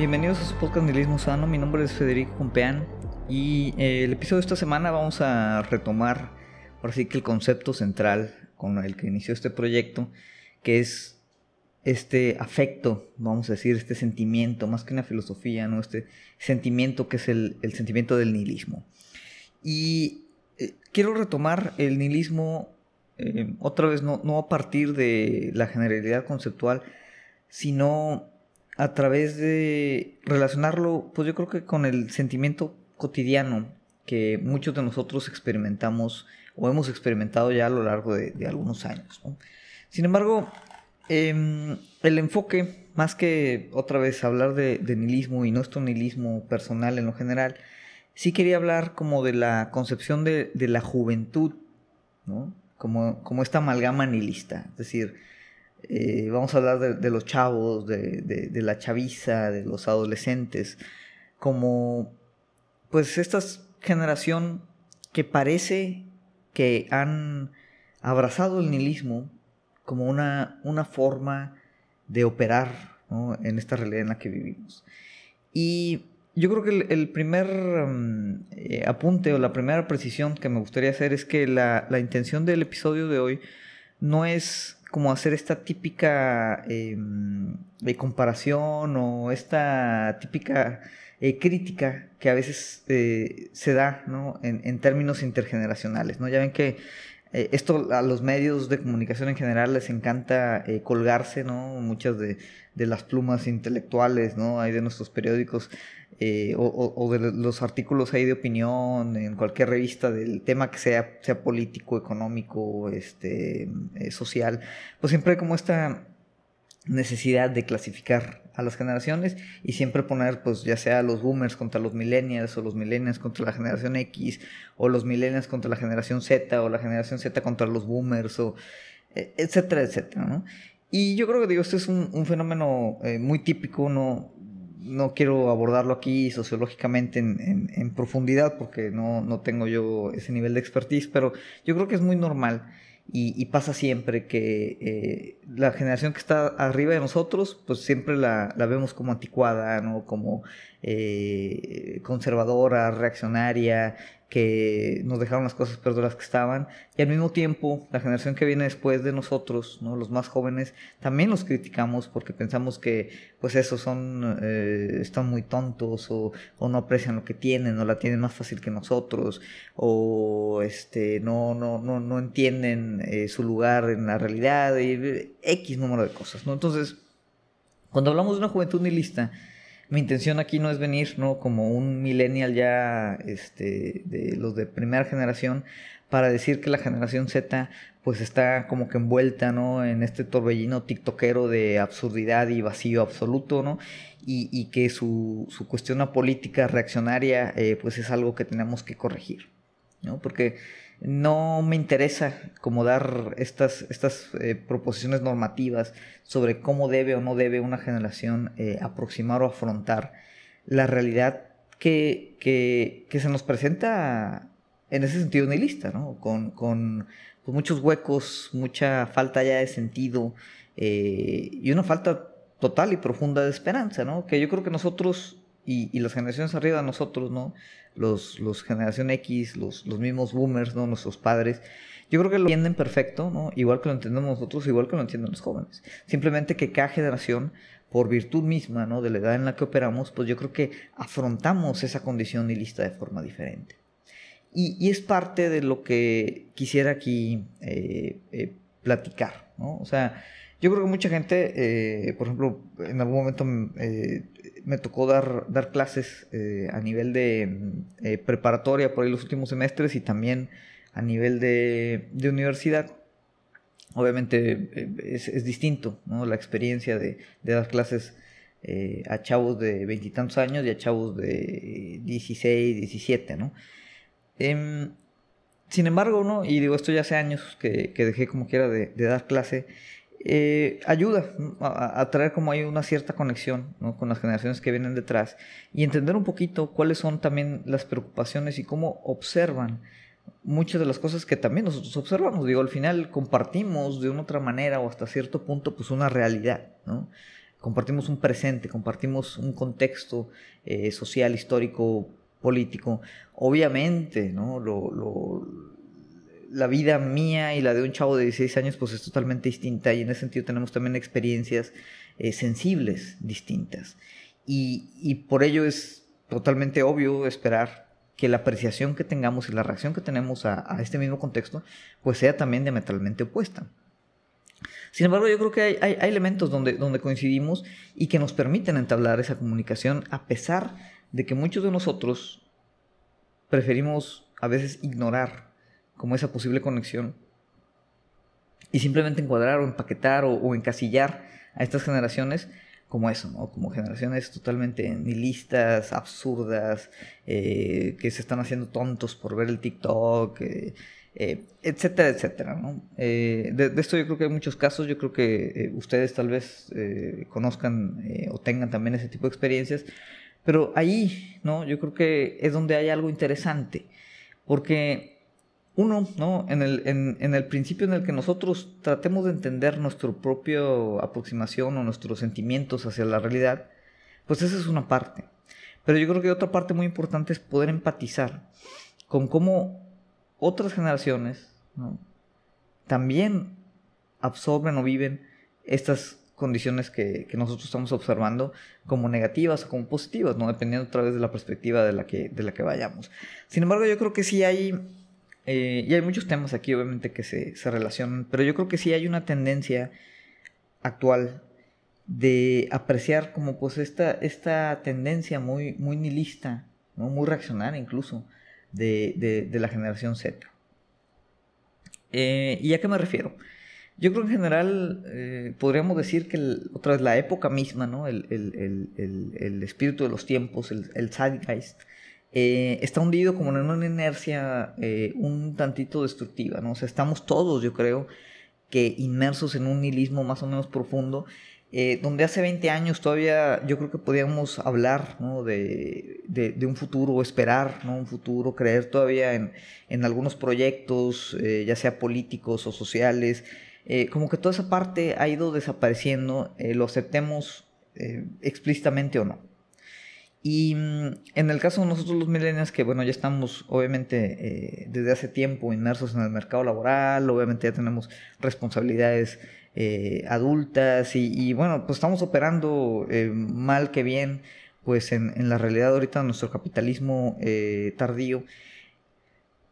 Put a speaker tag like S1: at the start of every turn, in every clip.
S1: Bienvenidos a su podcast Nihilismo Sano. Mi nombre es Federico Compeán y eh, el episodio de esta semana vamos a retomar, por así que el concepto central con el que inició este proyecto, que es este afecto, vamos a decir, este sentimiento, más que una filosofía, ¿no? Este sentimiento que es el, sentimiento del nihilismo. Y eh, quiero retomar el nihilismo eh, otra vez, no, no a partir de la generalidad conceptual, sino a través de relacionarlo, pues yo creo que con el sentimiento cotidiano que muchos de nosotros experimentamos o hemos experimentado ya a lo largo de, algunos años. Sin embargo, em, el enfoque, más que otra vez hablar de, nihilismo y nuestro nihilismo personal en lo general, sí quería hablar como de la concepción de, la juventud, como, como esta amalgama nihilista. Es decir, eh, vamos a hablar de, los chavos, de, la chaviza, de los adolescentes, como pues esta generación que parece que han abrazado el nihilismo como una, una forma de operar en esta realidad en la que vivimos. Y yo creo que el, primer mm, eh, apunte o la primera precisión que me gustaría hacer es que la, la intención del episodio de hoy no es como hacer esta típica eh, comparación o esta típica eh, crítica que a veces eh, se da ¿no? en, en, términos intergeneracionales. ¿no? Ya ven que eh, esto a los medios de comunicación en general les encanta colgarse, ¿no? muchas de, de, las plumas intelectuales ¿no? hay de nuestros periódicos eh, o, de los artículos ahí de opinión en cualquier revista del tema que sea, sea político, económico, este, eh, social, pues siempre hay como esta necesidad de clasificar a las generaciones y siempre poner pues ya sea los boomers contra los millennials o los millennials contra la generación X o los millennials contra la generación Z o la generación Z contra los boomers o e, etcétera, etcétera, ¿no? Y yo creo que digo, este es un, fenómeno eh, muy típico, ¿no? no quiero abordarlo aquí sociológicamente en, profundidad porque no, tengo yo ese nivel de expertise, pero yo creo que es muy normal y, pasa siempre que eh, la generación que está arriba de nosotros, pues siempre la, vemos como anticuada, ¿no? Como eh, conservadora, reaccionaria, que nos dejaron las cosas peor que estaban. Y al mismo tiempo, la generación que viene después de nosotros, ¿no? los más jóvenes, también los criticamos porque pensamos que, pues, esos son, eh, están muy tontos o, no aprecian lo que tienen o la tienen más fácil que nosotros o este, no, no, no, no entienden eh, su lugar en la realidad y X número de cosas. ¿no? Entonces, cuando hablamos de una juventud nihilista, mi intención aquí no es venir, ¿no? Como un millennial ya, este, de los de primera generación, para decir que la generación Z, pues está como que envuelta, ¿no? En este torbellino tiktokero de absurdidad y vacío absoluto, ¿no? Y, que su, su cuestión política reaccionaria, eh, pues es algo que tenemos que corregir, ¿no? Porque no me interesa como dar estas, estas eh, proposiciones normativas sobre cómo debe o no debe una generación eh, aproximar o afrontar la realidad que, que, que, se nos presenta en ese sentido nihilista, ¿no? Con, con pues, muchos huecos, mucha falta ya de sentido eh, y una falta total y profunda de esperanza, ¿no? Que yo creo que nosotros y, las generaciones arriba de nosotros, ¿no? Los, los generación X, los, los mismos boomers, ¿no? Nuestros padres. Yo creo que lo entienden perfecto, ¿no? Igual que lo entendemos nosotros, igual que lo entienden los jóvenes. Simplemente que cada generación, por virtud misma, ¿no? De la edad en la que operamos, pues yo creo que afrontamos esa condición nihilista de forma diferente. Y, y es parte de lo que quisiera aquí eh, eh, platicar, ¿no? O sea, yo creo que mucha gente, eh, por ejemplo, en algún momento eh, me tocó dar, dar clases eh, a nivel de preparatoria por ahí los últimos semestres y también a nivel de, universidad. Obviamente es, distinto ¿no? la experiencia de, dar clases a chavos de veintitantos años y a chavos de 16, 17, ¿no? Em, sin embargo, ¿no? Y digo, esto ya hace años que, dejé como quiera de, de dar clase. Eh, ayuda a, traer como hay una cierta conexión con las generaciones que vienen detrás y entender un poquito cuáles son también las preocupaciones y cómo observan muchas de las cosas que también nosotros observamos. Digo, al final compartimos de una otra manera o hasta cierto punto pues una realidad, ¿no? compartimos un presente, compartimos un contexto eh, social, histórico, político. Obviamente, ¿no? Lo, la vida mía y la de un chavo de 16 años pues es totalmente distinta y en ese sentido tenemos también experiencias eh, sensibles distintas. Y, por ello es totalmente obvio esperar que la apreciación que tengamos y la reacción que tenemos a, a este mismo contexto pues sea también diametralmente opuesta. Sin embargo, yo creo que hay, elementos donde, donde coincidimos y que nos permiten entablar esa comunicación a pesar de que muchos de nosotros preferimos a veces ignorar como esa posible conexión y simplemente encuadrar o empaquetar o, encasillar a estas generaciones como eso, ¿no? Como generaciones totalmente nihilistas, absurdas, eh, que se están haciendo tontos por ver el TikTok, eh, eh, etcétera, etcétera. ¿no? Eh, de, esto yo creo que hay muchos casos, yo creo que eh, ustedes tal vez conozcan o tengan también ese tipo de experiencias, pero ahí, ¿no? Yo creo que es donde hay algo interesante, porque uno, ¿no? En el, en, en el principio en el que nosotros tratemos de entender nuestra propia aproximación o nuestros sentimientos hacia la realidad, pues esa es una parte. Pero yo creo que otra parte muy importante es poder empatizar con cómo otras generaciones también absorben o viven estas condiciones que, nosotros estamos observando como negativas o como positivas, ¿no? dependiendo otra vez de la perspectiva de la que, de la que vayamos. Sin embargo, yo creo que sí hay, eh, y hay muchos temas aquí obviamente que se, relacionan, pero yo creo que sí hay una tendencia actual de apreciar como pues esta, esta tendencia muy, muy nihilista, muy reaccionaria incluso, de, la generación Z. Eh, ¿Y a qué me refiero? Yo creo que en general eh, podríamos decir que otra vez la época misma, ¿no? el, espíritu de los tiempos, el, zeitgeist, eh, está hundido como en una inercia un tantito destructiva. ¿no? O sea, estamos todos, yo creo, que inmersos en un nihilismo más o menos profundo eh, donde hace 20 años todavía yo creo que podíamos hablar de, un futuro, esperar ¿no? un futuro, creer todavía en, algunos proyectos, eh, ya sea políticos o sociales. Eh, como que toda esa parte ha ido desapareciendo, lo aceptemos explícitamente o no. Y mm, en el caso de nosotros los millennials, que bueno, ya estamos obviamente desde hace tiempo inmersos en el mercado laboral, obviamente ya tenemos responsabilidades eh, adultas y, bueno, pues estamos operando eh, mal que bien, pues en, la realidad ahorita de nuestro capitalismo eh, tardío,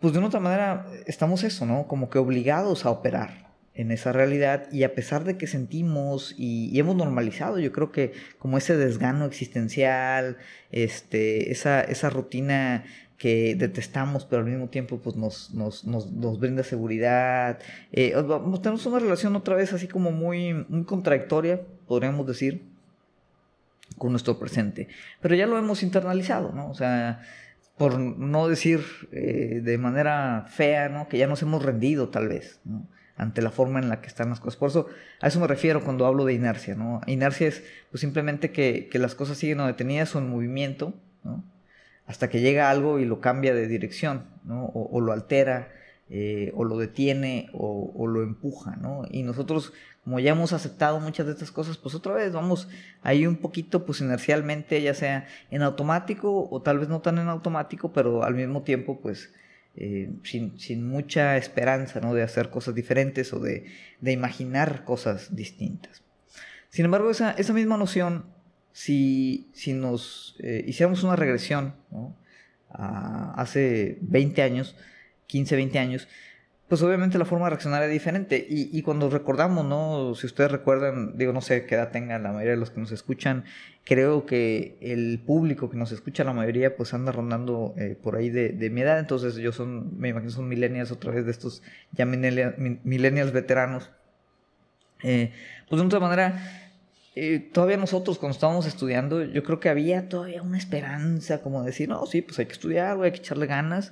S1: pues de una otra manera estamos eso, ¿no? Como que obligados a operar en esa realidad y a pesar de que sentimos y, y, hemos normalizado, yo creo que como ese desgano existencial, este, esa, esa rutina que detestamos, pero al mismo tiempo pues nos, nos, nos, nos brinda seguridad. Eh, tenemos una relación otra vez así como muy, muy contradictoria, podríamos decir, con nuestro presente. Pero ya lo hemos internalizado, ¿no? O sea, por no decir eh, de manera fea, ¿no? Que ya nos hemos rendido tal vez, ¿no? Ante la forma en la que están las cosas. Por eso a eso me refiero cuando hablo de inercia, ¿no? Inercia es pues simplemente que, que las cosas siguen detenidas o en movimiento, ¿no? hasta que llega algo y lo cambia de dirección, ¿no? o, lo altera, eh, o lo detiene, o, lo empuja, ¿no? Y nosotros, como ya hemos aceptado muchas de estas cosas, pues otra vez vamos ahí un poquito, pues inercialmente, ya sea en automático, o tal vez no tan en automático, pero al mismo tiempo, pues... Eh, sin, mucha esperanza ¿no? de hacer cosas diferentes o de, imaginar cosas distintas. Sin embargo, esa, esa misma noción si, si nos eh, hiciéramos una regresión hace 20 años, 15, 20 años, pues obviamente la forma de reaccionar es diferente. Y, cuando recordamos, ¿no? Si ustedes recuerdan, digo, no sé qué edad tengan la mayoría de los que nos escuchan, creo que el público que nos escucha, la mayoría, pues anda rondando eh, por ahí de, mi edad. Entonces yo son, me imagino son millennials otra vez de estos ya millennials veteranos. Eh, pues de otra manera, eh, todavía nosotros cuando estábamos estudiando, yo creo que había todavía una esperanza, como decir, no, sí, pues hay que estudiar, hay que echarle ganas,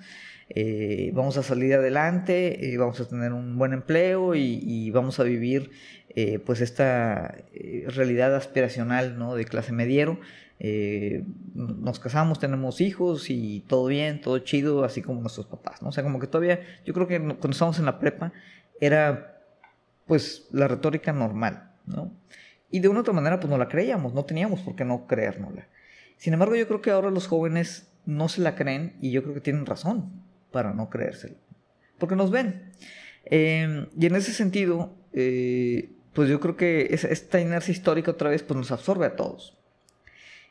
S1: eh, vamos a salir adelante, eh, vamos a tener un buen empleo y, vamos a vivir pues esta realidad aspiracional, ¿no? De clase mediero. nos casamos, tenemos hijos y todo bien, todo chido, así como nuestros papás, ¿no? O sea, como que todavía, yo creo que cuando estábamos en la prepa era pues la retórica normal, ¿no? Y de una u otra manera, pues no la creíamos, no teníamos por qué no creérnosla. Sin embargo, yo creo que ahora los jóvenes no se la creen y yo creo que tienen razón para no creérsela. Porque nos ven. Em, y en ese sentido, eh, pues yo creo que esta inercia histórica otra vez pues nos absorbe a todos.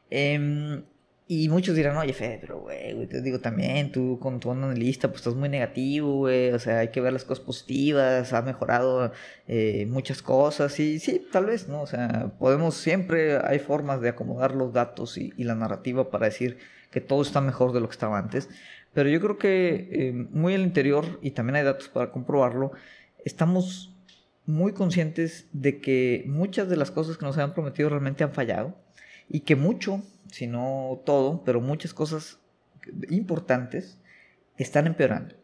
S1: Eh, y muchos dirán, oye, Fede, pero güey, te digo también, tú con tu analista, pues estás muy negativo, güey, o sea, hay que ver las cosas positivas, ha mejorado eh, muchas cosas, y sí, tal vez, ¿no? O sea, podemos, siempre hay formas de acomodar los datos y, la narrativa para decir que todo está mejor de lo que estaba antes, pero yo creo que eh, muy al interior, y también hay datos para comprobarlo, estamos muy conscientes de que muchas de las cosas que nos habían prometido realmente han fallado, y que mucho si no todo, pero muchas cosas importantes están empeorando.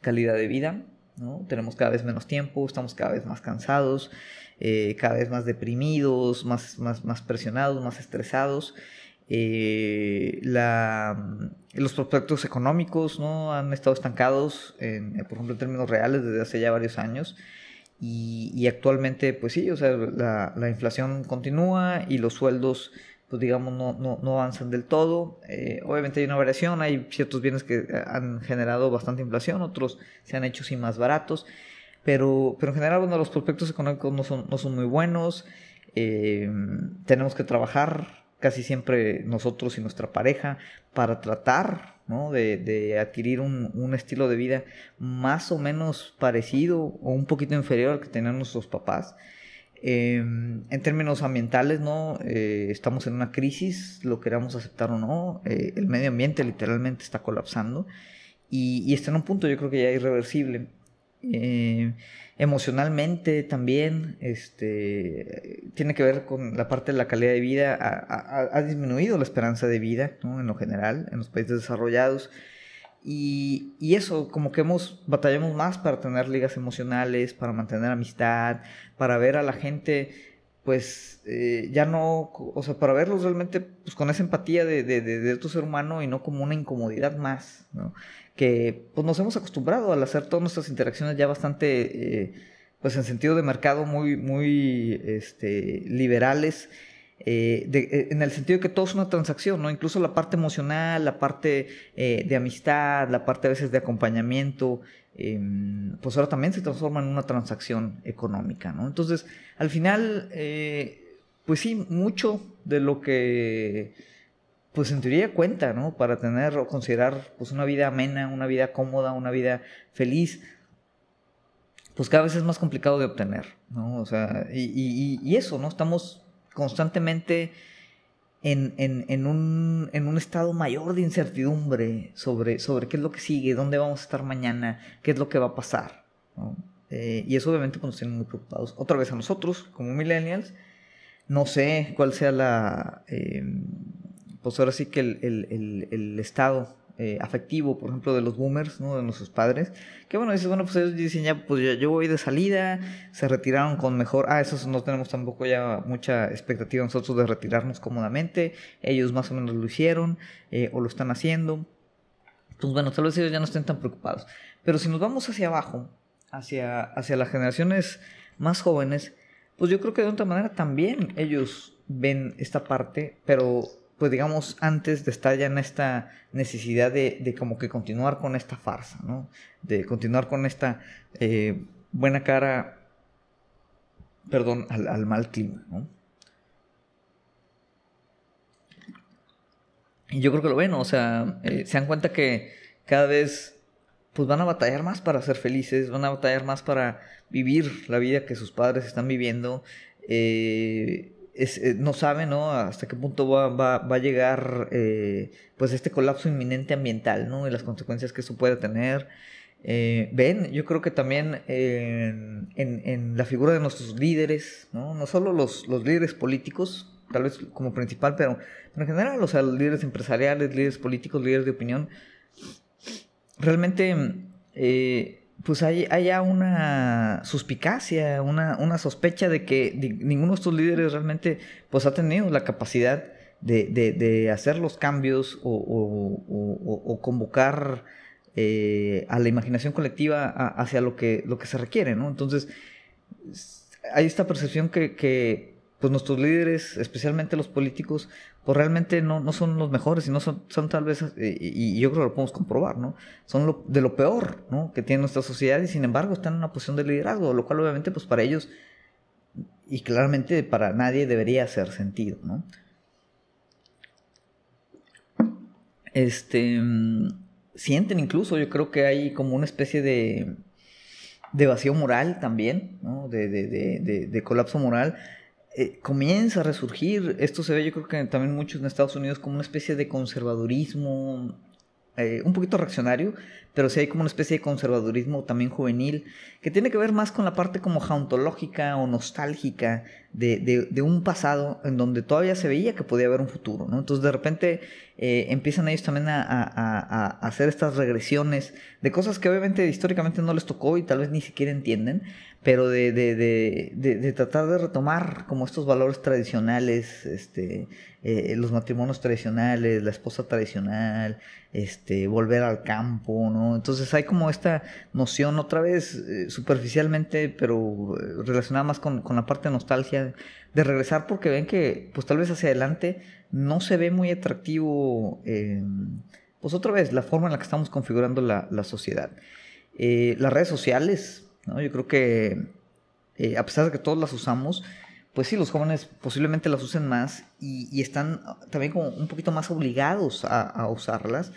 S1: Calidad de vida, ¿no? Tenemos cada vez menos tiempo, estamos cada vez más cansados, eh, cada vez más deprimidos, más, más, más presionados, más estresados. Eh, los prospectos económicos ¿no? han estado estancados, en, por ejemplo, en términos reales desde hace ya varios años. Y, actualmente, pues sí, o sea, la, la, inflación continúa y los sueldos, pues digamos, no, no, no avanzan del todo. Eh, obviamente hay una variación, hay ciertos bienes que eh, han generado bastante inflación, otros se han hecho sin más baratos. Pero, pero en general, bueno, los prospectos económicos no son, no son muy buenos. Eh, tenemos que trabajar casi siempre nosotros y nuestra pareja para tratar de, adquirir un, estilo de vida más o menos parecido o un poquito inferior al que tenían nuestros papás. Em, en términos ambientales, ¿no? Eh, estamos en una crisis, lo queramos aceptar o no. Eh, el medio ambiente literalmente está colapsando y, y, está en un punto yo creo que ya irreversible. Eh, emocionalmente también este, tiene que ver con la parte de la calidad de vida. Ha, disminuido la esperanza de vida en lo general en los países desarrollados. Y, eso, como que hemos batallamos más para tener ligas emocionales, para mantener amistad, para ver a la gente, pues eh, ya no, o sea, para verlos realmente pues, con esa empatía de, de, de, otro ser humano y no como una incomodidad más, ¿no? Que pues nos hemos acostumbrado al hacer todas nuestras interacciones ya bastante, eh, pues en sentido de mercado muy, muy este, liberales, eh, eh, en el sentido de que todo es una transacción, ¿no? Incluso la parte emocional, la parte de amistad, la parte a veces de acompañamiento, em, pues ahora también se transforma en una transacción económica, ¿no? Entonces, al final, pues sí, mucho de lo que pues en teoría cuenta, ¿no? Para tener o considerar pues una vida amena, una vida cómoda, una vida feliz, pues cada vez es más complicado de obtener, ¿no? O sea, y, eso, ¿no? Estamos constantemente en, en, un, en, un, estado mayor de incertidumbre sobre, sobre qué es lo que sigue, dónde vamos a estar mañana, qué es lo que va a pasar, ¿no? Eh, y eso obviamente pues, nos tiene muy preocupados. Otra vez a nosotros, como millennials, no sé cuál sea la... Eh, pues ahora sí que el, estado eh, afectivo, por ejemplo, de los boomers, ¿no? De nuestros padres, que bueno, dices, bueno, pues ellos dicen ya, pues yo, voy de salida, se retiraron con mejor, ah, eso no tenemos tampoco ya mucha expectativa nosotros de retirarnos cómodamente, ellos más o menos lo hicieron, eh, o lo están haciendo, pues bueno, tal vez ellos ya no estén tan preocupados, pero si nos vamos hacia abajo, hacia, hacia las generaciones más jóvenes, pues yo creo que de otra manera también ellos ven esta parte, pero pues digamos, antes de esta necesidad de, como que continuar con esta farsa, ¿no? De continuar con esta eh, buena cara, perdón, al, mal clima, ¿no? Y yo creo que lo ven, o sea, eh, se dan cuenta que cada vez pues van a batallar más para ser felices, van a batallar más para vivir la vida que sus padres están viviendo. Eh, eh, no sabe ¿no? hasta qué punto va, va, va a llegar eh, pues este colapso inminente ambiental ¿no? y las consecuencias que eso puede tener. Eh, ven, yo creo que también en, en, la figura de nuestros líderes, no, no solo los, los, líderes políticos, tal vez como principal, pero, en general, los líderes empresariales, líderes políticos, líderes de opinión, realmente pues hay, haya una suspicacia, una, una sospecha de que ninguno de estos líderes realmente pues, ha tenido la capacidad de, de, hacer los cambios o, o, convocar eh, a la imaginación colectiva hacia lo que, lo que se requiere, ¿no? Entonces, hay esta percepción que, que pues nuestros líderes, especialmente los políticos, pues realmente no, no son los mejores y no son, son tal vez, eh, y, yo creo que lo podemos comprobar, ¿no? Son de lo peor, ¿no? Que tiene nuestra sociedad y sin embargo están en una posición de liderazgo, lo cual obviamente pues para ellos y claramente para nadie debería hacer sentido, ¿no? Este, mm, sienten incluso, yo creo que hay como una especie de, de vacío moral también, ¿no? de, de, de colapso moral eh, comienza a resurgir. Esto se ve, yo creo que también muchos en Estados Unidos, como una especie de conservadurismo, eh, un poquito reaccionario, pero sí hay como una especie de conservadurismo también juvenil, que tiene que ver más con la parte como jauntológica o nostálgica de, un pasado en donde todavía se veía que podía haber un futuro, ¿no? Entonces de repente eh, empiezan ellos también a, a, hacer estas regresiones de cosas que obviamente históricamente no les tocó y tal vez ni siquiera entienden, pero de, de, de, de, tratar de retomar como estos valores tradicionales, este, eh, los matrimonios tradicionales, la esposa tradicional, este, volver al campo, ¿no? Entonces hay como esta noción otra vez eh, superficialmente, pero eh, relacionada más con, con, la parte de nostalgia, de regresar porque ven que pues tal vez hacia adelante no se ve muy atractivo, pues otra vez, la forma en la que estamos configurando la, la sociedad. las redes sociales, yo creo que eh, a pesar de que todos las usamos, pues sí, los jóvenes posiblemente las usen más y, están también como un poquito más obligados a, usarlas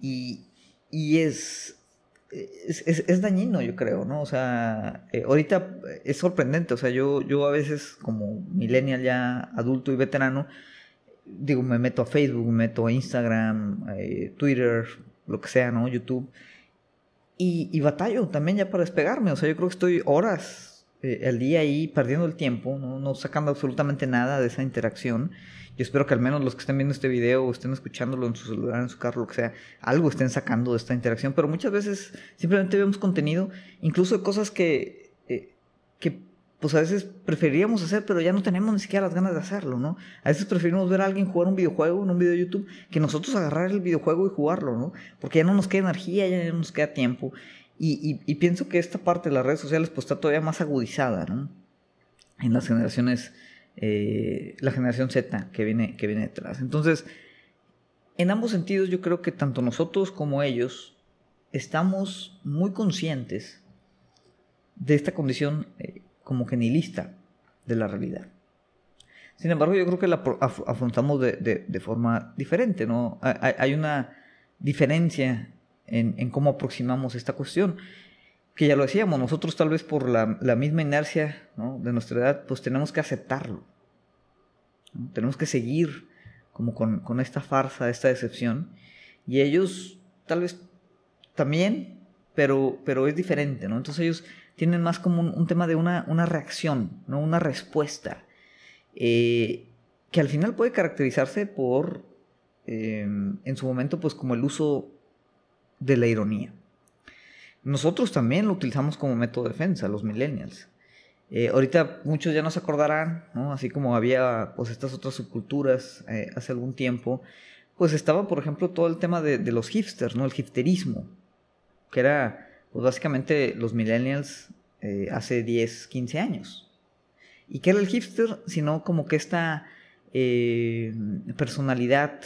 S1: y, es, es, dañino, yo creo, ¿no? O sea, eh, ahorita es sorprendente, o sea, yo, yo a veces como millennial ya adulto y veterano, digo, me meto a Facebook, me meto a Instagram, eh, Twitter, lo que sea, ¿no? YouTube. Y, batallo también ya para despegarme. O sea, yo creo que estoy horas eh, día ahí perdiendo el tiempo, ¿no? sacando absolutamente nada de esa interacción. Yo espero que al menos los que estén viendo este video o estén escuchándolo en su celular, en su carro, lo que sea, algo estén sacando de esta interacción. Pero muchas veces simplemente vemos contenido, incluso cosas que, eh, que pues a veces preferiríamos hacer, pero ya no tenemos ni siquiera las ganas de hacerlo, ¿no? A veces preferimos ver a alguien jugar un videojuego en un video de YouTube que nosotros agarrar el videojuego y jugarlo, ¿no? Porque ya no nos queda energía, ya no nos queda tiempo. Y, y, pienso que esta parte de las redes sociales pues está todavía más agudizada, ¿no? En las generaciones, eh, la generación Z que viene, que viene detrás. Entonces, en ambos sentidos yo creo que tanto nosotros como ellos estamos muy conscientes de esta condición eh, como genilista de la realidad. Sin embargo, yo creo que la afrontamos de, forma diferente, ¿no? Hay, una diferencia en, cómo aproximamos esta cuestión, que ya lo decíamos, nosotros tal vez por la, misma inercia de nuestra edad, pues tenemos que aceptarlo. Tenemos que seguir como con, esta farsa, esta decepción, y ellos tal vez también, pero, pero es diferente, ¿no? Entonces ellos tienen más como un, tema de una, reacción, ¿no? una respuesta, eh, que al final puede caracterizarse por, em, en su momento, pues como el uso de la ironía. Nosotros también lo utilizamos como método de defensa, los millennials. Eh, ahorita muchos ya no se acordarán, así como había pues estas otras subculturas eh, hace algún tiempo, pues estaba por ejemplo todo el tema de, de los hipsters, ¿no? el hipsterismo, que era pues básicamente los millennials eh, hace 10, 15 años. ¿Y qué era el hipster? Sino como que esta eh, personalidad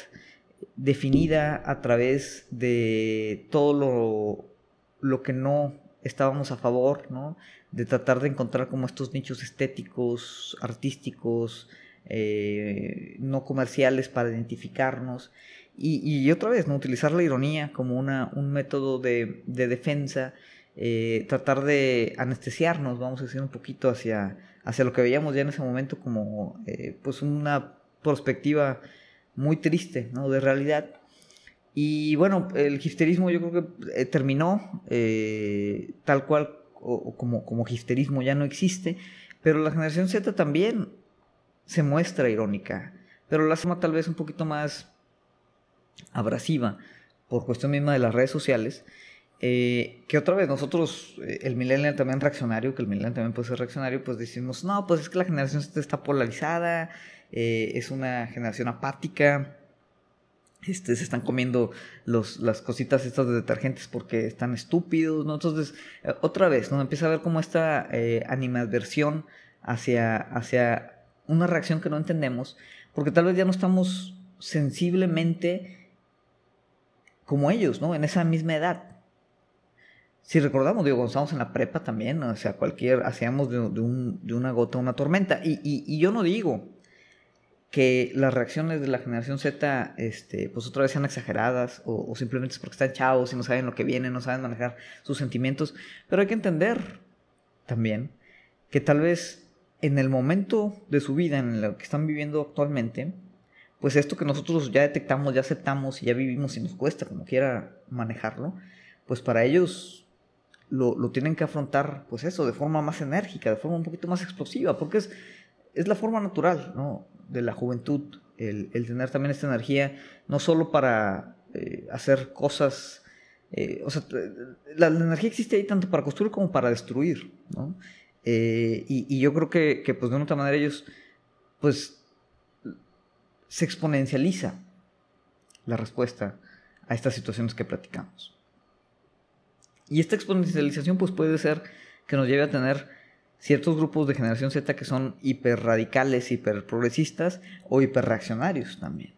S1: definida a través de todo lo, lo, que no estábamos a favor, ¿no? De tratar de encontrar como estos nichos estéticos, artísticos, eh, no comerciales para identificarnos. Y, otra vez, ¿no? utilizar la ironía como una, un método de, defensa, eh, tratar de anestesiarnos, vamos a decir, un poquito hacia, hacia lo que veíamos ya en ese momento como eh, pues una perspectiva muy triste ¿no? de realidad. Y bueno, el hipsterismo yo creo que eh, terminó tal cual o, como, como hipsterismo ya no existe, pero la generación Z también se muestra irónica, pero la forma tal vez un poquito más abrasiva por cuestión misma de las redes sociales, eh, que otra vez nosotros, eh, el millennial también reaccionario, que el millennial también puede ser reaccionario, pues decimos, no, pues es que la generación está polarizada, eh, es una generación apática, este, se están comiendo los, las cositas estas de detergentes porque están estúpidos, ¿no? Entonces, otra vez, ¿no? Empieza a ver como esta animadversión hacia, hacia una reacción que no entendemos, porque tal vez ya no estamos sensiblemente como ellos, ¿no? En esa misma edad. Si recordamos, digo, cuando en la prepa también, o sea, cualquier, hacíamos de, una gota una tormenta. Y, yo no digo que las reacciones de la generación Z, este, pues otra vez sean exageradas, o, o simplemente es porque están chavos y no saben lo que viene, no saben manejar sus sentimientos, pero hay que entender también que tal vez en el momento de su vida en el que están viviendo actualmente, pues esto que nosotros ya detectamos, ya aceptamos y ya vivimos y nos cuesta como quiera manejarlo, pues para ellos lo, tienen que afrontar, pues eso, de forma más enérgica, de forma un poquito más explosiva, porque es, es la forma natural, ¿no? De la juventud, el, tener también esta energía, no solo para eh, hacer cosas, eh, o sea, la, energía existe ahí tanto para construir como para destruir, ¿no? Eh, y, yo creo que, que, pues de una otra manera ellos, pues, se exponencializa la respuesta a estas situaciones que platicamos. Y esta exponencialización, pues, puede ser que nos lleve a tener ciertos grupos de generación Z que son hiperradicales, hiperprogresistas o hiperreaccionarios también,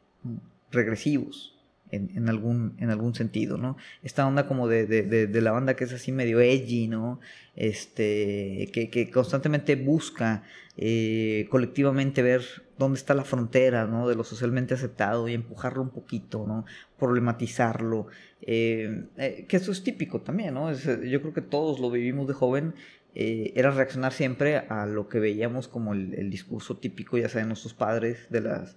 S1: regresivos en, algún, en algún sentido, ¿no? Esta onda como de, de, la banda que es así medio edgy, ¿no? Este, que, constantemente busca eh, colectivamente ver dónde está la frontera, ¿no? De lo socialmente aceptado y empujarlo un poquito, ¿no? Problematizarlo, eh, eh, que eso es típico también, ¿no? yo creo que todos lo vivimos de joven era reaccionar siempre a lo que veíamos como el, el, discurso típico, ya sea de nuestros padres, de las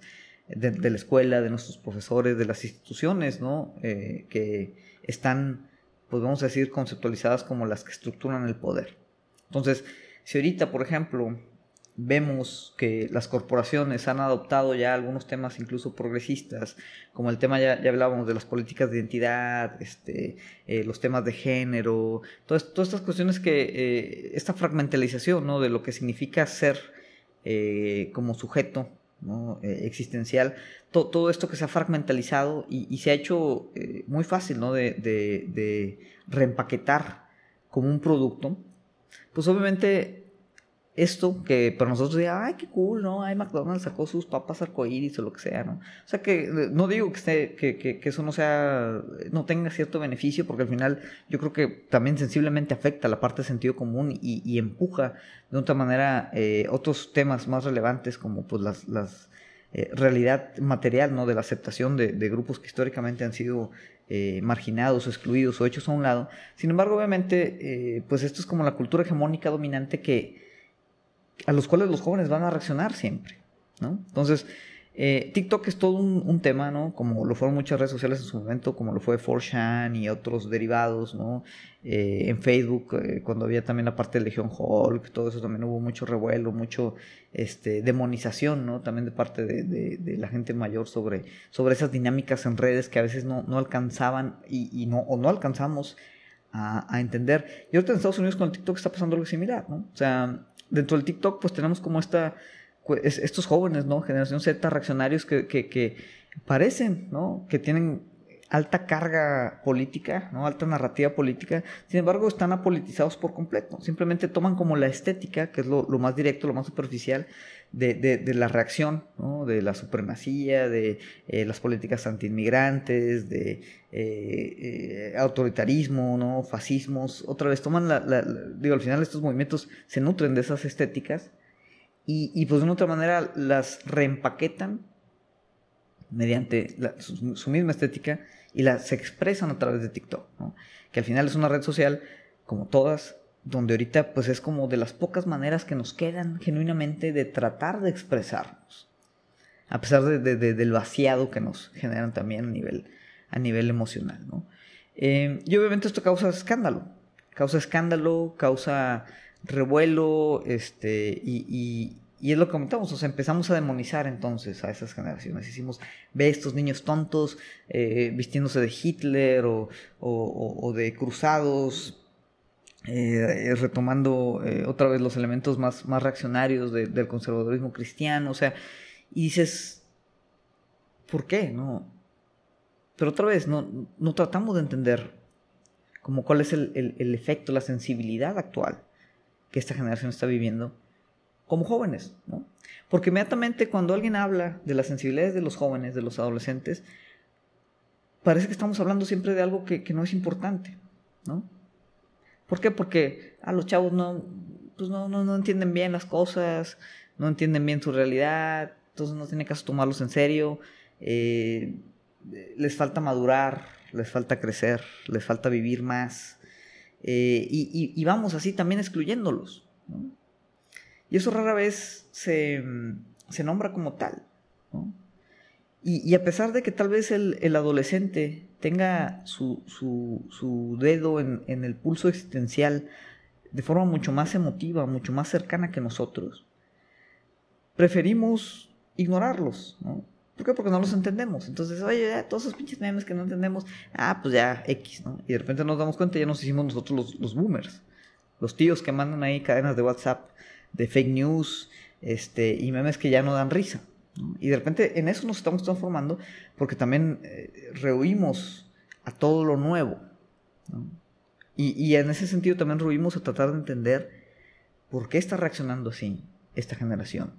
S1: de, la escuela, de nuestros profesores, de las instituciones, ¿no? Eh, que están, pues vamos a decir, conceptualizadas como las que estructuran el poder. Entonces, si ahorita, por ejemplo, vemos que las corporaciones han adoptado ya algunos temas incluso progresistas, como el tema ya, ya hablábamos de las políticas de identidad, este, eh, los temas de género, todas, todas estas cuestiones que, eh, esta fragmentalización ¿no? de lo que significa ser como sujeto eh, existencial, todo esto que se ha fragmentalizado y, se ha hecho eh, muy fácil ¿no? de, de, reempaquetar como un producto, pues obviamente esto que para nosotros diga, ay, qué cool, ¿no? Ay, McDonald's sacó sus papas arcoíris o lo que sea, ¿no? O sea que eh, no digo que, esté, que, que, eso no sea, no tenga cierto beneficio, porque al final yo creo que también sensiblemente afecta la parte de sentido común y, y empuja de otra manera eh, otros temas más relevantes como pues las, las eh, realidad material, ¿no? De la aceptación de, de grupos que históricamente han sido marginados o excluidos o hechos a un lado. Sin embargo, obviamente, pues esto es como la cultura hegemónica dominante que a los cuales los jóvenes van a reaccionar siempre, ¿no? Entonces, eh, TikTok es todo un, tema, ¿no? Como lo fueron muchas redes sociales en su momento, como lo fue 4chan y otros derivados, ¿no? Eh, en Facebook, eh, cuando había también la parte de Legion Hulk, todo eso también hubo mucho revuelo, mucho este, demonización, ¿no? También de parte de, la gente mayor sobre, sobre esas dinámicas en redes que a veces no, alcanzaban y, no, o no alcanzamos a, a, entender. Y ahorita en Estados Unidos con el TikTok está pasando algo similar, ¿no? O sea, dentro del TikTok pues tenemos como esta, estos jóvenes, ¿no? Generación Z, reaccionarios que, que, parecen, ¿no? Que tienen alta carga política, ¿no? alta narrativa política, sin embargo están apolitizados por completo, simplemente toman como la estética, que es lo, más directo, lo más superficial, de, de, la reacción, ¿no? de la supremacía, de eh, las políticas antiinmigrantes, de eh, eh, autoritarismo, ¿no? fascismos, otra vez toman la, digo, al final estos movimientos se nutren de esas estéticas y, y pues de una otra manera las reempaquetan mediante su, misma estética y la, se expresan a través de TikTok, que al final es una red social, como todas, donde ahorita pues es como de las pocas maneras que nos quedan genuinamente de tratar de expresarnos, a pesar de, del vaciado que nos generan también a nivel, a nivel emocional. Eh, y obviamente esto causa escándalo, causa escándalo, causa revuelo, este, y, y es lo que comentamos, o sea, empezamos a demonizar entonces a esas generaciones. Hicimos, ve estos niños tontos eh, vistiéndose de Hitler o, o, de cruzados, eh, retomando eh, otra vez los elementos más, más reaccionarios del conservadurismo cristiano, o sea, y dices, ¿por qué? No. Pero otra vez, no, no tratamos de entender como cuál es el, el, el efecto, la sensibilidad actual que esta generación está viviendo como jóvenes, ¿no? Porque inmediatamente cuando alguien habla de las sensibilidades de los jóvenes, de los adolescentes, parece que estamos hablando siempre de algo que, no es importante, ¿no? ¿Por qué? Porque a los chavos no, pues no, no, no entienden bien las cosas, no entienden bien su realidad, entonces no tiene caso tomarlos en serio, eh, les falta madurar, les falta crecer, les falta vivir más, eh, y, vamos así también excluyéndolos. Y eso rara vez se, nombra como tal. Y, a pesar de que tal vez el, adolescente tenga su, dedo en, el pulso existencial de forma mucho más emotiva, mucho más cercana que nosotros, preferimos ignorarlos. ¿no? ¿Por qué? Porque no los entendemos. Entonces, oye, ya, todos esos pinches memes que no entendemos, ah, pues ya, X, ¿no? Y de repente nos damos cuenta y ya nos hicimos nosotros los, boomers. Los tíos que mandan ahí cadenas de WhatsApp de fake news este, y memes que ya no dan risa. Y de repente en eso nos estamos transformando porque también eh, rehuimos a todo lo nuevo. Y, en ese sentido también rehuimos a tratar de entender por qué está reaccionando así esta generación.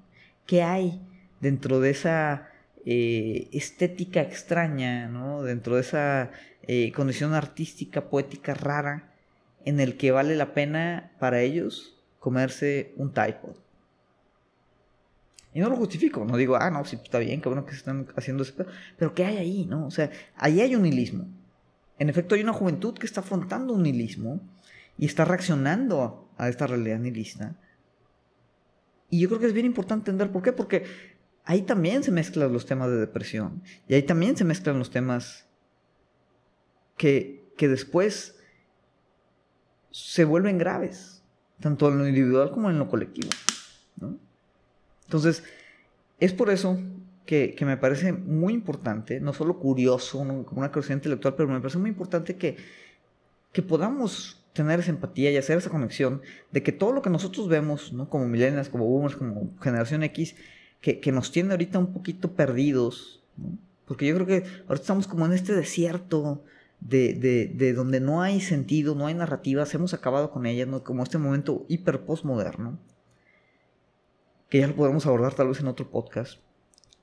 S1: ¿Qué hay dentro de esa eh, estética extraña. Dentro de esa eh, condición artística, poética rara, en el que vale la pena para ellos comerse un typo. Y no lo justifico, no digo, ah, no, sí, está bien, bueno que se están haciendo eso, pero ¿qué hay ahí, no? O sea, ahí hay un nihilismo. En efecto, hay una juventud que está afrontando un nihilismo y está reaccionando a esta realidad nihilista. Y yo creo que es bien importante entender por qué, porque ahí también se mezclan los temas de depresión. Y ahí también se mezclan los temas que, que después se vuelven graves, tanto en lo individual como en lo colectivo. Entonces, es por eso que, me parece muy importante, no solo curioso, como una curiosidad intelectual, pero me parece muy importante que, que podamos tener esa empatía y hacer esa conexión de que todo lo que nosotros vemos, ¿no? como millennials, como boomers, como generación X, que, nos tiene ahorita un poquito perdidos, porque yo creo que ahorita estamos como en este desierto de, de, donde no hay sentido, no hay narrativas, hemos acabado con ellas, ¿no? como este momento hiper postmoderno, que ya lo podemos abordar tal vez en otro podcast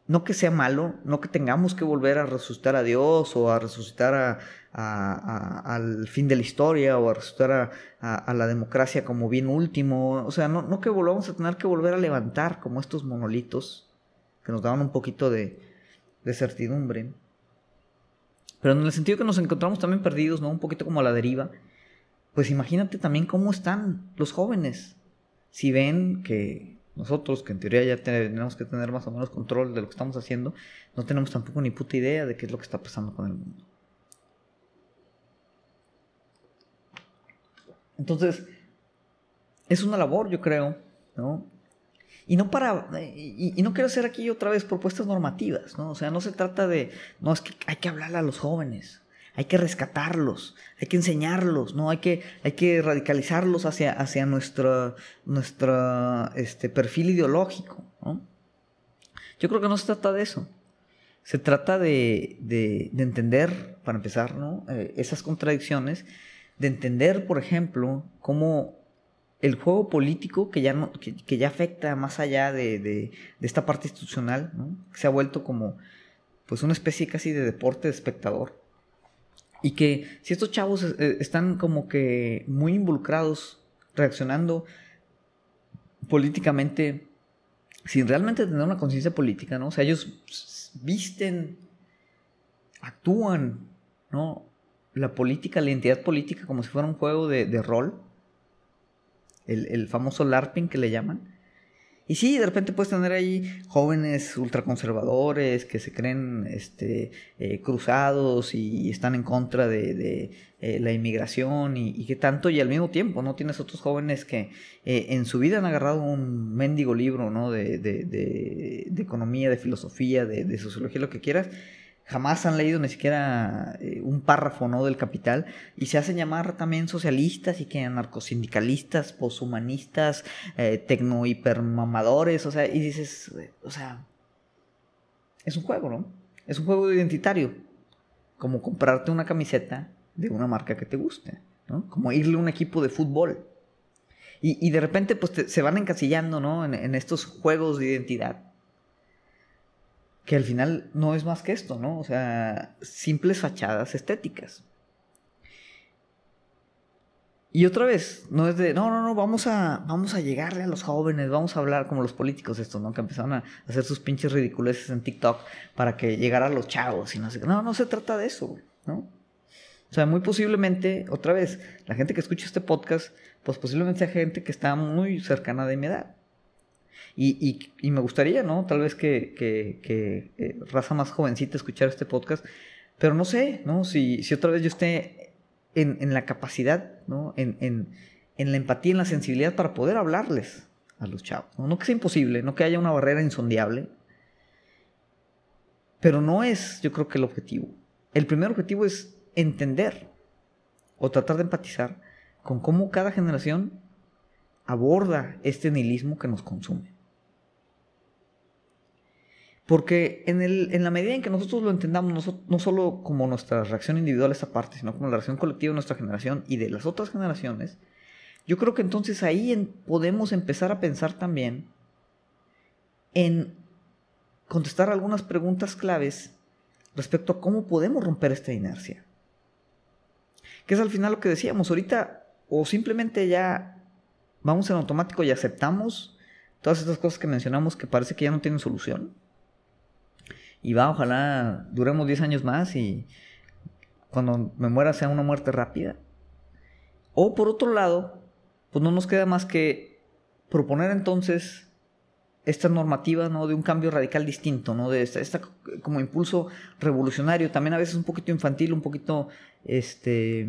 S1: no que sea malo, no que tengamos que volver a resucitar a Dios o a resucitar al fin de la historia o a resucitar a, la democracia como bien último. O sea, no, no, que volvamos a tener que volver a levantar como estos monolitos que nos daban un poquito de, de certidumbre. Pero en el sentido que nos encontramos también perdidos, ¿no? Un poquito como a la deriva. Pues imagínate también cómo están los jóvenes. Si ven que nosotros, que en teoría ya tenemos que tener más o menos control de lo que estamos haciendo, no tenemos tampoco ni puta idea de qué es lo que está pasando con el mundo. Entonces, es una labor, yo creo, ¿no? Y no para, y, no quiero hacer aquí otra vez propuestas normativas, ¿no? O sea, no se trata de, no, es que hay que hablarle a los jóvenes, hay que rescatarlos, hay que enseñarlos, ¿no? Hay que, hay que radicalizarlos hacia, hacia nuestro, este, perfil ideológico, ¿no? Yo creo que no se trata de eso. Se trata de, de, entender, para empezar, ¿no? Eh, esas contradicciones, de entender, por ejemplo, cómo el juego político que ya, no, que, ya afecta más allá de, de, esta parte institucional, ¿no? se ha vuelto como pues una especie casi de deporte de espectador, y que si estos chavos eh, están como que muy involucrados, reaccionando políticamente, sin realmente tener una conciencia política, ¿no? O sea, ellos visten, actúan, ¿no? La política, la identidad política como si fuera un juego de, rol. El, el famoso LARPing que le llaman. Y sí, de repente puedes tener ahí jóvenes ultraconservadores que se creen este, eh, cruzados y están en contra de, eh, la inmigración y, que tanto, y al mismo tiempo, ¿no? Tienes otros jóvenes que eh, en su vida han agarrado un mendigo libro, ¿no? De, de economía, de filosofía, de, sociología, lo que quieras, jamás han leído ni siquiera eh, un párrafo ¿no? del Capital y se hacen llamar también socialistas y que anarcosindicalistas, poshumanistas, eh, tecno hipermamadores, o sea, y dices, o sea, es un juego, ¿no? Es un juego identitario, como comprarte una camiseta de una marca que te guste, ¿no? Como irle a un equipo de fútbol. Y, de repente pues se van encasillando, ¿no? En, estos juegos de identidad. Que al final no es más que esto, ¿no? O sea, simples fachadas estéticas. Y otra vez, no es de, no, no, no, vamos a, vamos a llegarle a los jóvenes, vamos a hablar como los políticos estos, ¿no? Que empezaron a hacer sus pinches ridiculeces en TikTok para que llegara a los chavos y no sé qué. No, no se trata de eso, ¿no? O sea, muy posiblemente, otra vez, la gente que escucha este podcast, pues posiblemente sea gente que está muy cercana de mi edad. Y, y, me gustaría, ¿no? Tal vez que, eh, raza más jovencita escuchar este podcast, pero no sé, ¿no? Si, si otra vez yo esté en, en la capacidad, ¿no? En, en, en, la empatía, en la sensibilidad para poder hablarles a los chavos. ¿no? no que sea imposible, no que haya una barrera insondiable, pero no es, yo creo que el objetivo. El primer objetivo es entender o tratar de empatizar con cómo cada generación aborda este nihilismo que nos consume. Porque en, el, en la medida en que nosotros lo entendamos, no, solo como nuestra reacción individual a esta parte, sino como la reacción colectiva de nuestra generación y de las otras generaciones, yo creo que entonces ahí podemos empezar a pensar también en contestar algunas preguntas claves respecto a cómo podemos romper esta inercia. Que es al final lo que decíamos, ahorita o simplemente ya vamos en automático y aceptamos todas estas cosas que mencionamos que parece que ya no tienen solución. Y va, ojalá duremos 10 años más y cuando me muera sea una muerte rápida. O por otro lado, pues no nos queda más que proponer entonces esta normativa, ¿no? De un cambio radical distinto, ¿no? De esta, como impulso revolucionario, también a veces un poquito infantil, un poquito, este,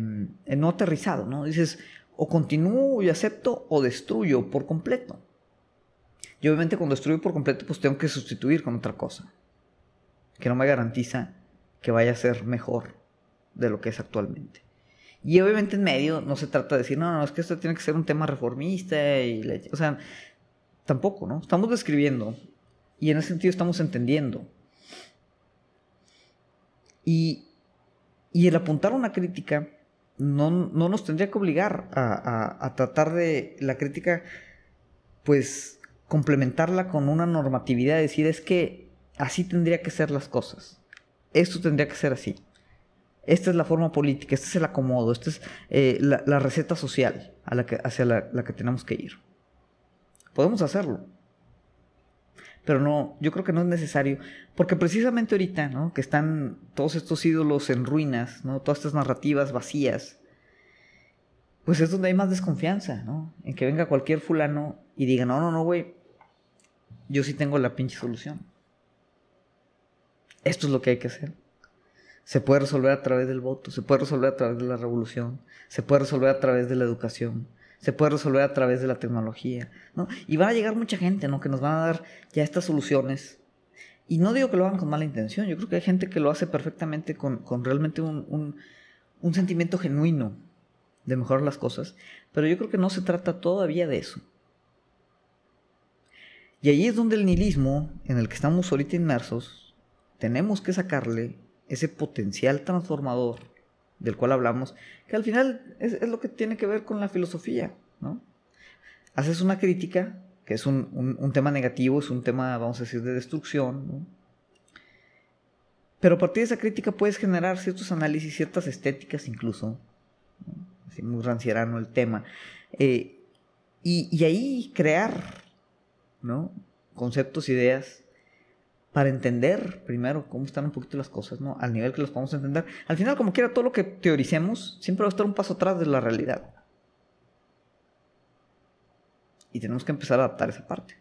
S1: eh, no aterrizado, ¿no? Dices, o continúo y acepto o destruyo por completo. Y obviamente cuando destruyo por completo, pues tengo que sustituir con otra cosa, que no me garantiza que vaya a ser mejor de lo que es actualmente. Y obviamente en medio no se trata de decir, no, no, es que esto tiene que ser un tema reformista y, o sea, Tampoco, ¿no? Estamos describiendo y en ese sentido estamos entendiendo. Y, y el apuntar una crítica no, nos tendría que obligar a, tratar de la crítica, pues complementarla con una normatividad, decir es que así tendría que ser las cosas. Esto tendría que ser así. Esta es la forma política, este es el acomodo, esta es eh, la, receta social a la hacia la que tenemos que ir. Podemos hacerlo. Pero no, yo creo que no es necesario. Porque precisamente ahorita, ¿no? Que están todos estos ídolos en ruinas, ¿no? Todas estas narrativas vacías. Pues es donde hay más desconfianza, ¿no? En que venga cualquier fulano y diga, no, no, no, güey. Yo sí tengo la pinche solución. Esto es lo que hay que hacer. Se puede resolver a través del voto, se puede resolver a través de la revolución, se puede resolver a través de la educación, se puede resolver a través de la tecnología, ¿no? Y van a llegar mucha gente, ¿no? Que nos van a dar ya estas soluciones. Y no digo que lo hagan con mala intención, yo creo que hay gente que lo hace perfectamente con, realmente un, un sentimiento genuino de mejorar las cosas, pero yo creo que no se trata todavía de eso. Y ahí es donde el nihilismo, en el que estamos ahorita inmersos, tenemos que sacarle ese potencial transformador del cual hablamos, que al final es, lo que tiene que ver con la filosofía, ¿no? Haces una crítica, que es un, tema negativo, es un tema, vamos a decir, de destrucción. Pero a partir de esa crítica puedes generar ciertos análisis, ciertas estéticas incluso, así muy rancierano el tema, eh, y, y, ahí crear, ¿no? Conceptos, ideas para entender primero cómo están un poquito las cosas, ¿no? Al nivel que los podemos entender. Al final, como quiera, todo lo que teoricemos siempre va a estar un paso atrás de la realidad. Y tenemos que empezar a adaptar esa parte.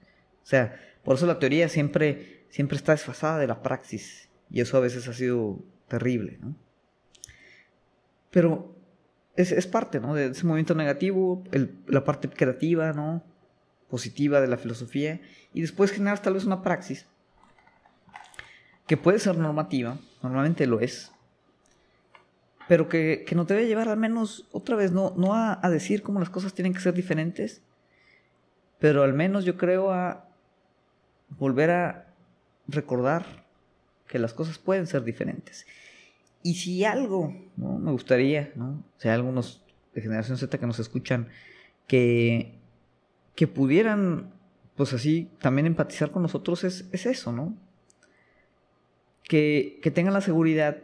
S1: O sea, por eso la teoría siempre, siempre está desfasada de la praxis. Y eso a veces ha sido terrible, ¿no? Pero es, es parte, ¿no? De ese movimiento negativo, la parte creativa, ¿no? Positiva de la filosofía. Y después generar tal vez una praxis que puede ser normativa, normalmente lo es, pero que, que nos debe llevar al menos, otra vez, no, no a, decir cómo las cosas tienen que ser diferentes, pero al menos yo creo a volver a recordar que las cosas pueden ser diferentes. Y si algo, ¿no? Me gustaría, ¿no? O sea, algunos de Generación Z que nos escuchan, que que pudieran, pues así, también empatizar con nosotros es, eso, ¿no? Que, que tengan la seguridad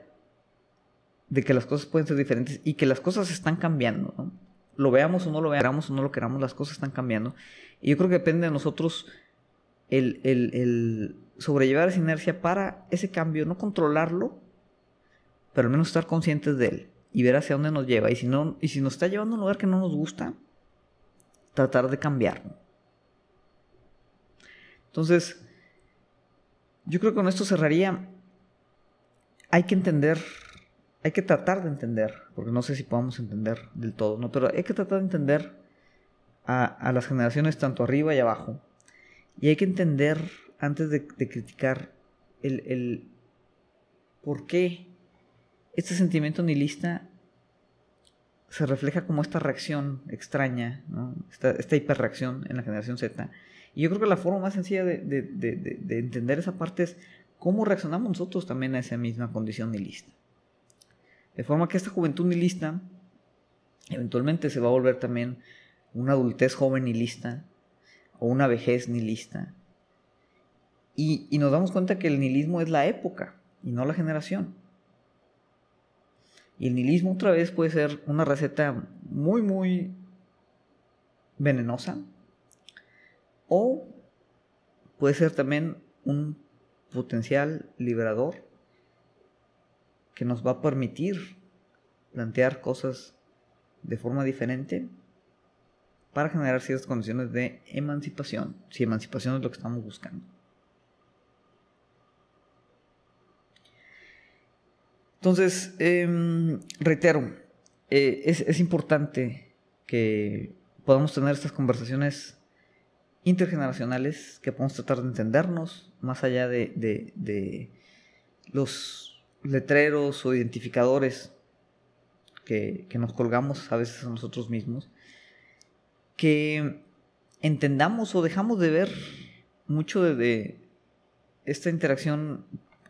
S1: de que las cosas pueden ser diferentes y que las cosas están cambiando. Lo veamos o no lo veamos o no lo queramos, las cosas están cambiando. Y yo creo que depende de nosotros el, el sobrellevar esa inercia para ese cambio, no controlarlo, pero al menos estar conscientes de él y ver hacia dónde nos lleva. Y si, no, y si nos está llevando a un lugar que no nos gusta, tratar de cambiarlo. Entonces, yo creo que con esto cerraría. Hay que entender, hay que tratar de entender, porque no sé si podamos entender del todo, ¿no? Pero hay que tratar de entender a, las generaciones tanto arriba y abajo. Y hay que entender, antes de, criticar, el, por qué este sentimiento nihilista se refleja como esta reacción extraña, esta, esta hiperreacción en la generación Z. Y yo creo que la forma más sencilla de, entender esa parte es cómo reaccionamos nosotros también a esa misma condición nihilista. De forma que esta juventud nihilista eventualmente se va a volver también una adultez joven nihilista o una vejez nihilista. Y, y nos damos cuenta que el nihilismo es la época y no la generación. Y el nihilismo otra vez puede ser una receta muy, muy venenosa. O puede ser también un potencial liberador que nos va a permitir plantear cosas de forma diferente para generar ciertas condiciones de emancipación, si emancipación es lo que estamos buscando. Entonces, em, reitero, eh, es, importante que podamos tener estas conversaciones intergeneracionales, que podamos tratar de entendernos más allá de, los letreros o identificadores que, nos colgamos a veces a nosotros mismos, que entendamos o dejamos de ver mucho de, esta interacción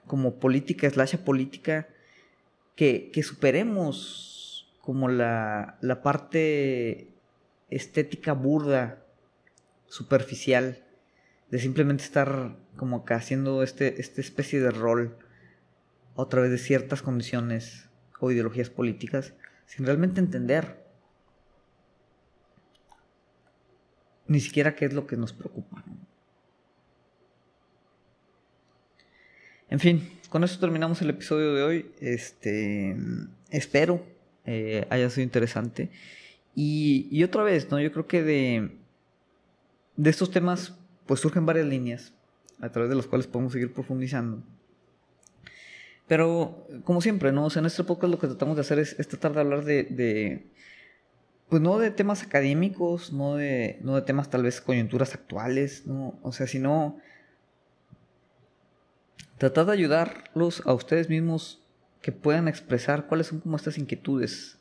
S1: como política slash política que, superemos como la, la parte estética burda, superficial, de simplemente estar como que haciendo este, esta especie de rol a través de ciertas condiciones o ideologías políticas, sin realmente entender ni siquiera qué es lo que nos preocupa. En fin, con esto terminamos el episodio de hoy. Este, espero eh, haya sido interesante. Y, otra vez, ¿no? Yo creo que de, de estos temas, pues surgen varias líneas a través de las cuales podemos seguir profundizando. Pero, como siempre, ¿no? en este podcast lo que tratamos de hacer es, tratar de hablar de, de, Pues no de temas académicos, no de, no de temas tal vez coyunturas actuales, ¿no? O sea, sino Tratad de ayudarlos a ustedes mismos que puedan expresar cuáles son como estas inquietudes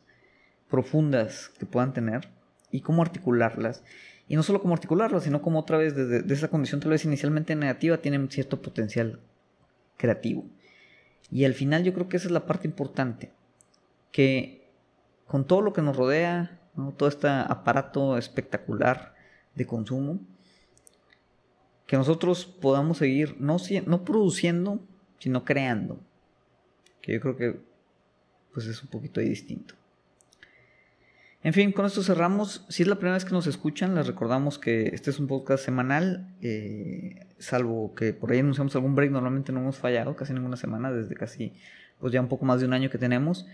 S1: profundas que puedan tener y cómo articularlas. Y no solo cómo articularlas, sino como otra vez desde esa condición tal vez inicialmente negativa tienen cierto potencial creativo. Y al final yo creo que esa es la parte importante, que con todo lo que nos rodea, todo este aparato espectacular de consumo, que nosotros podamos seguir no, no produciendo, sino creando. Que yo creo que pues es un poquito distinto. En fin, con esto cerramos. Si es la primera vez que nos escuchan, les recordamos que este es un podcast semanal, eh, salvo que por ahí anunciamos algún break, normalmente no hemos fallado casi ninguna semana, desde casi pues ya un poco más de un año que tenemos.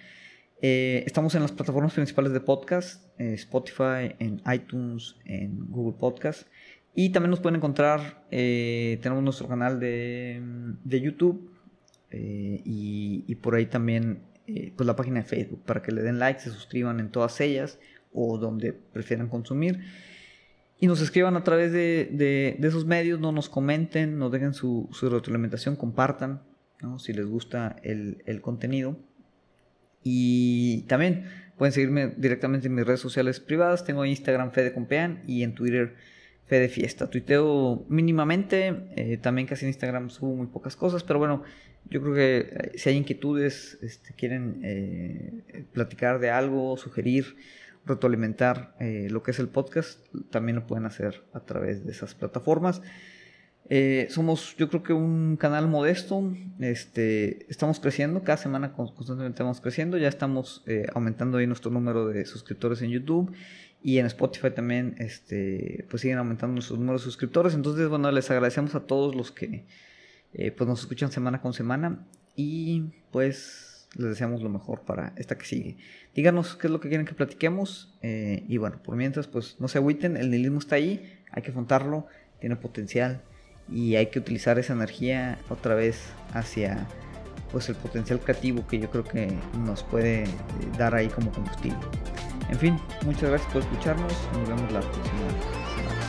S1: Eh, estamos en las plataformas principales de podcast, eh, Spotify, en iTunes, en Google Podcast. Y también nos pueden encontrar, tenemos nuestro canal de, YouTube eh, y, por ahí también eh, pues la página de Facebook para que le den like, se suscriban en todas ellas o donde prefieran consumir. Y nos escriban a través de, esos medios, no nos comenten, nos dejen su, su retroalimentación, compartan si les gusta el, el contenido. Y también pueden seguirme directamente en mis redes sociales privadas. Tengo Instagram Fede Compean y en Twitter fe de fiesta. Tuiteo mínimamente, eh, también casi en Instagram subo muy pocas cosas, pero bueno, yo creo que eh, si hay inquietudes, este, quieren eh, platicar de algo, sugerir retroalimentar lo que es el podcast, también lo pueden hacer a través de esas plataformas. Somos, yo creo que un canal modesto. Este, estamos creciendo, cada semana constantemente estamos creciendo. Ya estamos aumentando ahí nuestro número de suscriptores en YouTube. Y en Spotify también, este, pues siguen aumentando nuestros números de suscriptores. Entonces, bueno, les agradecemos a todos los que pues nos escuchan semana con semana. Y pues les deseamos lo mejor para esta que sigue. Díganos qué es lo que quieren que platiquemos. y bueno, por mientras, pues no se agüiten, el nihilismo está ahí, hay que afrontarlo, tiene potencial y hay que utilizar esa energía otra vez hacia pues el potencial creativo que yo creo que nos puede eh, dar ahí como combustible. En fin, muchas gracias por escucharnos. Nos vemos la próxima semana.